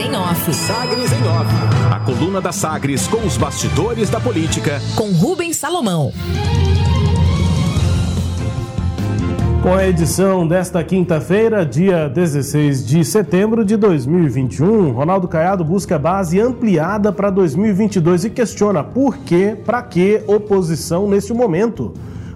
em Off. Sagres em Off. A coluna da Sagres com os bastidores da política. Com Rubens Salomão. Com a edição desta quinta-feira, dia 16 de setembro de 2021, Ronaldo Caiado busca base ampliada para 2022 e questiona por que, para que oposição neste momento.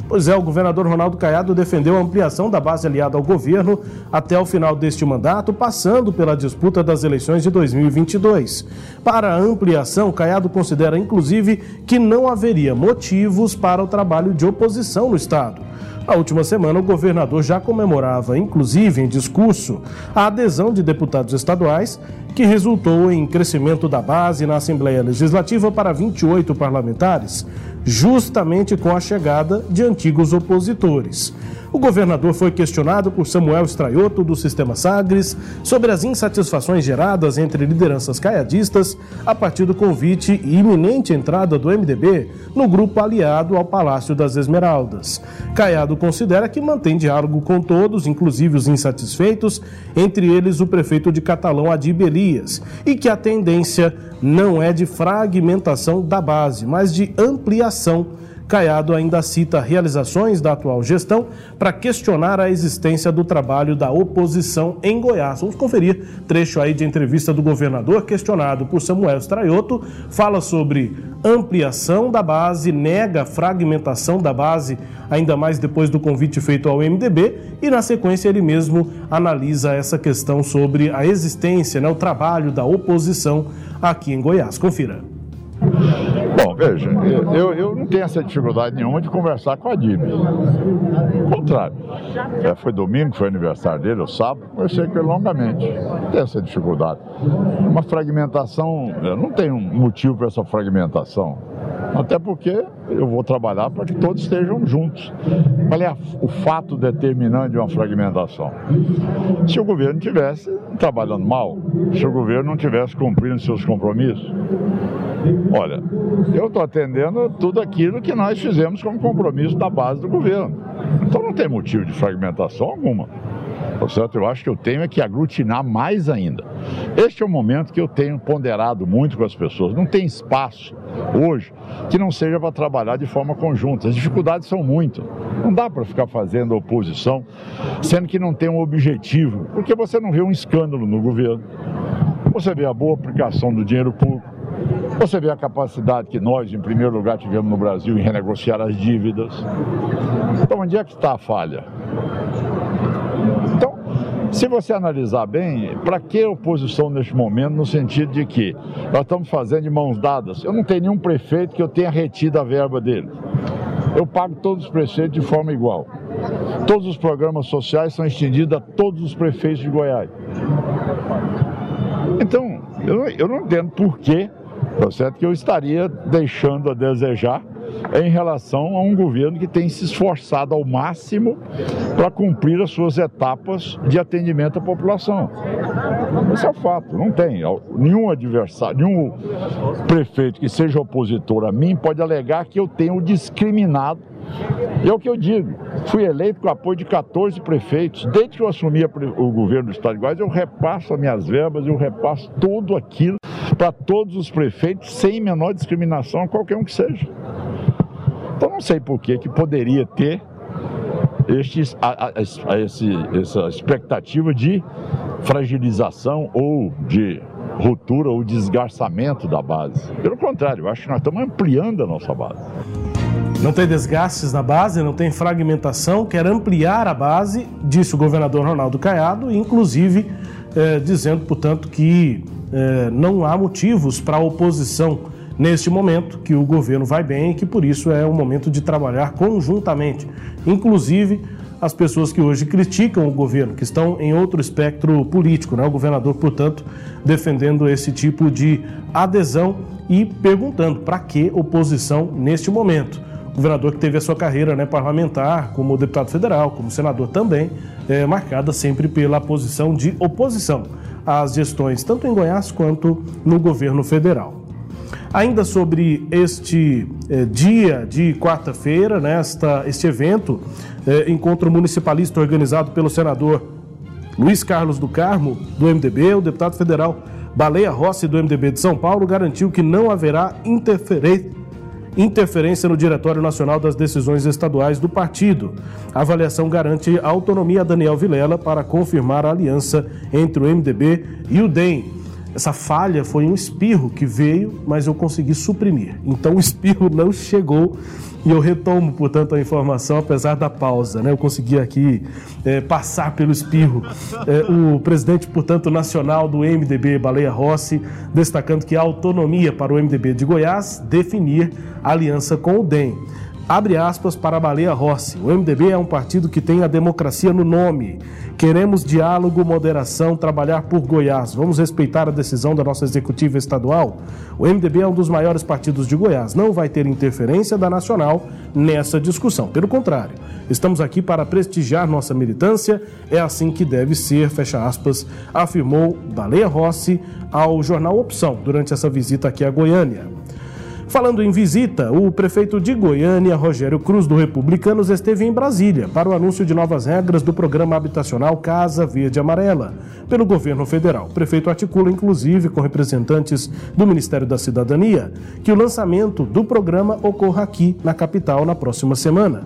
Pois é, o governador Ronaldo Caiado defendeu a ampliação da base aliada ao governo até o final deste mandato, passando pela disputa das eleições de 2022. Para a ampliação, Caiado considera inclusive que não haveria motivos para o trabalho de oposição no Estado. Na última semana, o governador já comemorava, inclusive em discurso, a adesão de deputados estaduais, que resultou em crescimento da base na Assembleia Legislativa para 28 parlamentares, justamente com a chegada de antigos opositores. O governador foi questionado por Samuel Straioto, do Sistema Sagres, sobre as insatisfações geradas entre lideranças caiadistas a partir do convite e iminente entrada do MDB no grupo aliado ao Palácio das Esmeraldas. Caiado considera que mantém diálogo com todos, inclusive os insatisfeitos, entre eles o prefeito de Catalão, Adib Elias, e que a tendência não é de fragmentação da base, mas de ampliação Caiado ainda cita realizações da atual gestão para questionar a existência do trabalho da oposição em Goiás. Vamos conferir trecho aí de entrevista do governador questionado por Samuel Straioto, fala sobre ampliação da base, nega fragmentação da base, ainda mais depois do convite feito ao MDB, e na sequência ele mesmo analisa essa questão sobre a existência, né, o trabalho da oposição aqui em Goiás. Confira. Bom, veja, eu, eu não tenho essa dificuldade nenhuma de conversar com a Dib. Ao contrário. É, foi domingo, foi aniversário dele, o sábado, conversei com ele longamente. Não tem essa dificuldade. Uma fragmentação, não tenho motivo para essa fragmentação. Até porque eu vou trabalhar para que todos estejam juntos. Qual é o fato determinante de uma fragmentação? Se o governo tivesse trabalhando mal, se o governo não tivesse cumprindo seus compromissos, Olha, eu estou atendendo tudo aquilo que nós fizemos como compromisso da base do governo. Então não tem motivo de fragmentação alguma. Certo? Eu acho que eu tenho é que aglutinar mais ainda. Este é o momento que eu tenho ponderado muito com as pessoas. Não tem espaço hoje que não seja para trabalhar de forma conjunta. As dificuldades são muito. Não dá para ficar fazendo oposição, sendo que não tem um objetivo, porque você não vê um escândalo no governo. Você vê a boa aplicação do dinheiro público você vê a capacidade que nós, em primeiro lugar, tivemos no Brasil em renegociar as dívidas. Então, onde é que está a falha? Se você analisar bem, para que oposição neste momento, no sentido de que nós estamos fazendo de mãos dadas? Eu não tenho nenhum prefeito que eu tenha retido a verba dele. Eu pago todos os prefeitos de forma igual. Todos os programas sociais são estendidos a todos os prefeitos de Goiás. Então, eu, eu não entendo por que tá certo? que eu estaria deixando a desejar em relação a um governo que tem se esforçado ao máximo para cumprir as suas etapas de atendimento à população. Esse é o fato, não tem. Nenhum adversário, nenhum prefeito que seja opositor a mim pode alegar que eu tenho discriminado e é o que eu digo, fui eleito com apoio de 14 prefeitos. Desde que eu assumi o governo do Estado de Goiás, eu repasso as minhas verbas, eu repasso tudo aquilo para todos os prefeitos, sem menor discriminação qualquer um que seja. Então não sei por que, que poderia ter estes, a, a, a esse, essa expectativa de fragilização ou de ruptura ou desgarçamento da base. Pelo contrário, eu acho que nós estamos ampliando a nossa base. Não tem desgastes na base, não tem fragmentação, quer ampliar a base, disse o governador Ronaldo Caiado, inclusive eh, dizendo, portanto, que eh, não há motivos para oposição neste momento, que o governo vai bem e que por isso é o momento de trabalhar conjuntamente. Inclusive as pessoas que hoje criticam o governo, que estão em outro espectro político, né? O governador, portanto, defendendo esse tipo de adesão e perguntando para que oposição neste momento. O governador que teve a sua carreira né, parlamentar, como deputado federal, como senador também, é, marcada sempre pela posição de oposição às gestões, tanto em Goiás quanto no governo federal. Ainda sobre este eh, dia de quarta-feira, nesta né, este evento, eh, encontro municipalista organizado pelo senador Luiz Carlos do Carmo, do MDB, o deputado federal Baleia Rossi, do MDB de São Paulo, garantiu que não haverá interferência interferência no Diretório Nacional das Decisões Estaduais do partido. A avaliação garante a autonomia a Daniel Vilela para confirmar a aliança entre o MDB e o DEM. Essa falha foi um espirro que veio, mas eu consegui suprimir. Então o espirro não chegou e eu retomo, portanto, a informação, apesar da pausa. Né? Eu consegui aqui é, passar pelo espirro. É, o presidente, portanto, nacional do MDB, Baleia Rossi, destacando que a autonomia para o MDB de Goiás definir aliança com o DEM. Abre aspas para a Baleia Rossi. O MDB é um partido que tem a democracia no nome. Queremos diálogo, moderação, trabalhar por Goiás. Vamos respeitar a decisão da nossa executiva estadual. O MDB é um dos maiores partidos de Goiás. Não vai ter interferência da Nacional nessa discussão. Pelo contrário, estamos aqui para prestigiar nossa militância. É assim que deve ser, fecha aspas, afirmou Baleia Rossi ao jornal Opção durante essa visita aqui a Goiânia. Falando em visita, o prefeito de Goiânia, Rogério Cruz, do Republicanos, esteve em Brasília para o anúncio de novas regras do programa habitacional Casa Verde Amarela, pelo governo federal. O prefeito articula, inclusive, com representantes do Ministério da Cidadania, que o lançamento do programa ocorra aqui na capital na próxima semana.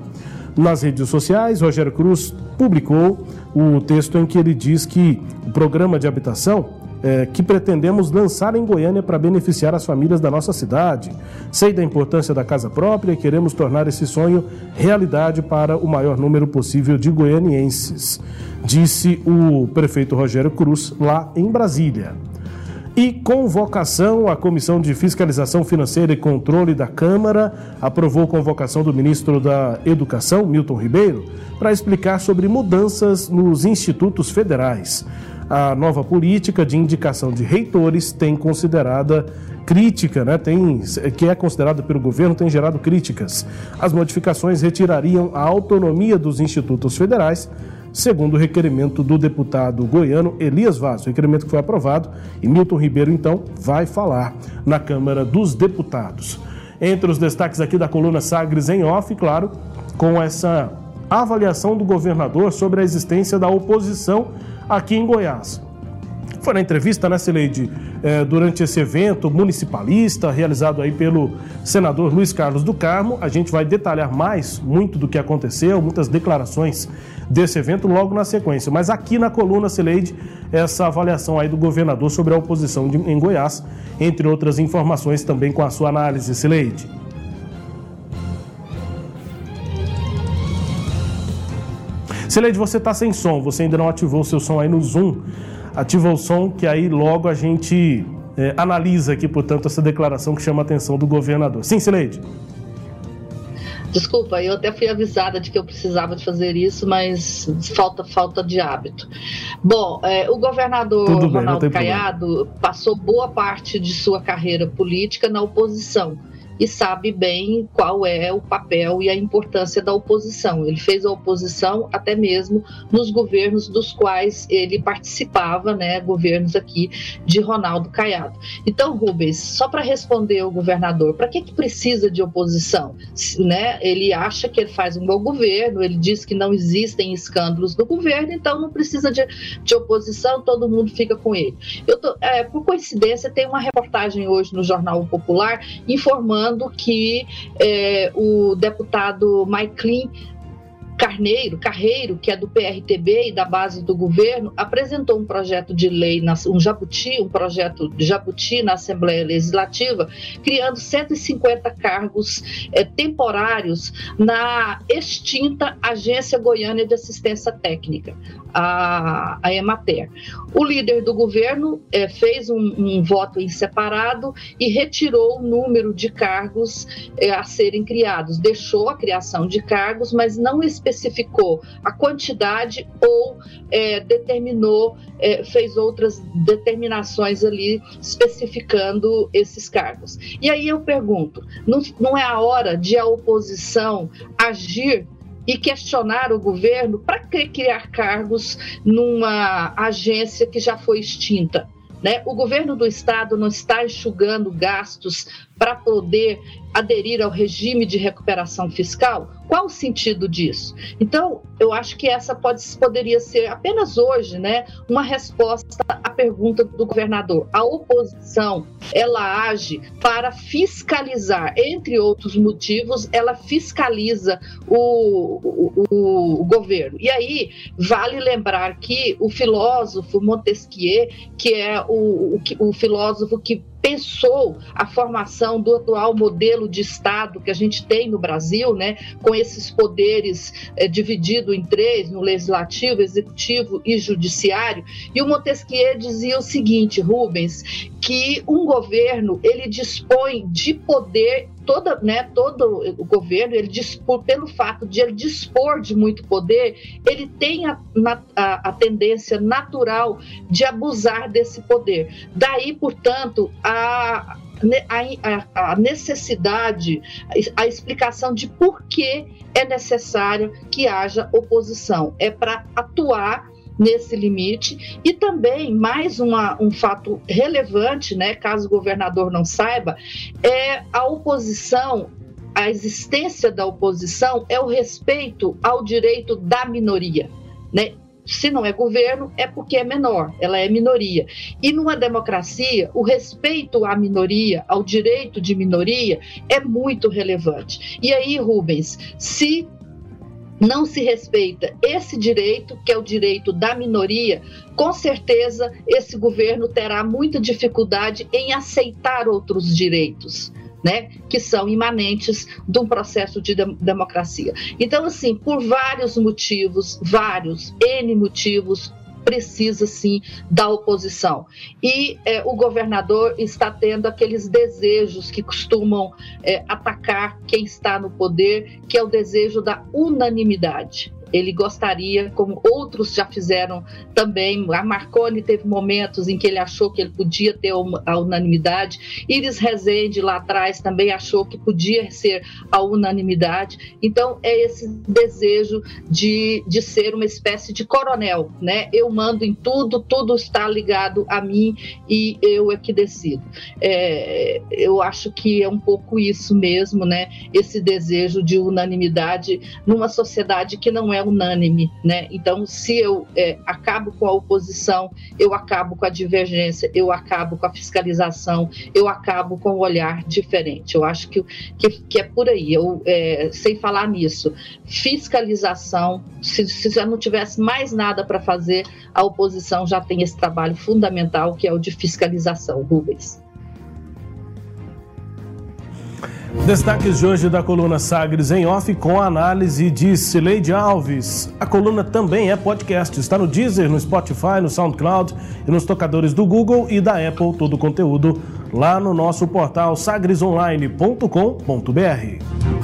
Nas redes sociais, Rogério Cruz publicou o texto em que ele diz que o programa de habitação é, que pretendemos lançar em Goiânia para beneficiar as famílias da nossa cidade. Sei da importância da casa própria e queremos tornar esse sonho realidade para o maior número possível de goianienses, disse o prefeito Rogério Cruz lá em Brasília. E convocação, a Comissão de Fiscalização Financeira e Controle da Câmara aprovou convocação do ministro da Educação, Milton Ribeiro, para explicar sobre mudanças nos institutos federais a nova política de indicação de reitores tem considerada crítica, né? tem, que é considerada pelo governo, tem gerado críticas. As modificações retirariam a autonomia dos institutos federais, segundo o requerimento do deputado goiano Elias Vaz, o requerimento que foi aprovado, e Milton Ribeiro, então, vai falar na Câmara dos Deputados. Entre os destaques aqui da coluna Sagres em off, claro, com essa avaliação do governador sobre a existência da oposição aqui em Goiás. Foi na entrevista, né, Cileide, é, durante esse evento municipalista realizado aí pelo senador Luiz Carlos do Carmo. A gente vai detalhar mais muito do que aconteceu, muitas declarações desse evento logo na sequência. Mas aqui na coluna, Cileide, essa avaliação aí do governador sobre a oposição de, em Goiás, entre outras informações também com a sua análise, Cileide. Sileide, você está sem som, você ainda não ativou o seu som aí no Zoom. Ativa o som que aí logo a gente é, analisa aqui, portanto, essa declaração que chama a atenção do governador. Sim, Sileide. Desculpa, eu até fui avisada de que eu precisava de fazer isso, mas falta falta de hábito. Bom, é, o governador bem, Ronaldo Caiado problema. passou boa parte de sua carreira política na oposição e sabe bem qual é o papel e a importância da oposição. Ele fez a oposição até mesmo nos governos dos quais ele participava, né, governos aqui de Ronaldo Caiado. Então, Rubens, só para responder o governador, para que, que precisa de oposição? Né? Ele acha que ele faz um bom governo, ele diz que não existem escândalos no governo, então não precisa de, de oposição, todo mundo fica com ele. Eu tô, é, por coincidência, tem uma reportagem hoje no Jornal Popular informando informando que é, o deputado Mike Clean Carneiro, Carreiro, que é do PRTB e da base do governo, apresentou um projeto de lei, um jabuti, um projeto de jabuti na Assembleia Legislativa, criando 150 cargos é, temporários na extinta Agência Goiânia de Assistência Técnica a, a Emater. O líder do governo é, fez um, um, voto em separado e retirou o número de cargos é, a serem criados. Deixou a criação de cargos, mas não especificou a quantidade ou é, determinou, é, fez outras determinações ali especificando esses cargos. E aí eu pergunto: não, não é a hora de a oposição agir e questionar o governo para criar cargos numa agência que já foi extinta. Né? O governo do estado não está enxugando gastos para poder aderir ao regime de recuperação fiscal. Qual o sentido disso? Então, eu acho que essa pode, poderia ser apenas hoje, né, uma resposta à pergunta do governador. A oposição, ela age para fiscalizar, entre outros motivos, ela fiscaliza o, o, o, governo. E aí, vale lembrar que o filósofo Montesquieu, que é o, o, o filósofo que pensou a formação do atual modelo de Estado que a gente tem no Brasil, né, com esses poderes é, divididos em três, no legislativo, executivo e judiciário. E o Montesquieu dizia o seguinte, Rubens, que um governo ele dispõe de poder toda, né, todo o governo, ele dispor, pelo fato de ele dispor de muito poder, ele tem a, a, a tendência natural de abusar desse poder. Daí, portanto, a, a, a, necessidade, a explicação de por que é necessário que haja oposição. É para atuar nesse limite. E também, mais uma, um fato relevante, né, caso o governador não saiba, é a oposição a existência da oposição é o respeito ao direito da minoria, né? Se não é governo, é porque é menor, ela é minoria. E numa democracia, o respeito à minoria, ao direito de minoria, é muito relevante. E aí, Rubens, se não se respeita esse direito, que é o direito da minoria, com certeza esse governo terá muita dificuldade em aceitar outros direitos. Né, que são imanentes de um processo de democracia. Então, assim, por vários motivos, vários, N motivos, precisa sim da oposição. E é, o governador está tendo aqueles desejos que costumam é, atacar quem está no poder, que é o desejo da unanimidade. Ele gostaria, como outros já fizeram também, a Marconi teve momentos em que ele achou que ele podia ter a unanimidade, Iris Rezende lá atrás também achou que podia ser a unanimidade. Então, é esse desejo de, de ser uma espécie de coronel, né? Eu mando em tudo, tudo está ligado a mim e eu é que decido. É, eu acho que é um pouco isso mesmo, né? Esse desejo de unanimidade numa sociedade que não é é unânime, né? Então, se eu é, acabo com a oposição, eu acabo com a divergência, eu acabo com a fiscalização, eu acabo com o olhar diferente. Eu acho que, que, que é por aí. Eu, é, sem falar nisso, fiscalização, se, se já não tivesse mais nada para fazer, a oposição já tem esse trabalho fundamental que é o de fiscalização, Rubens. Destaques de hoje da coluna Sagres em Off com a análise de Cileide Alves. A coluna também é podcast, está no Deezer, no Spotify, no SoundCloud e nos tocadores do Google e da Apple, todo o conteúdo lá no nosso portal sagresonline.com.br.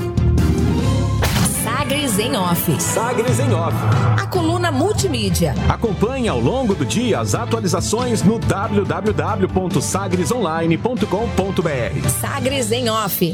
Sagres em Off. Sagres em Off. A coluna multimídia. Acompanhe ao longo do dia as atualizações no www.sagresonline.com.br. Sagres em Off.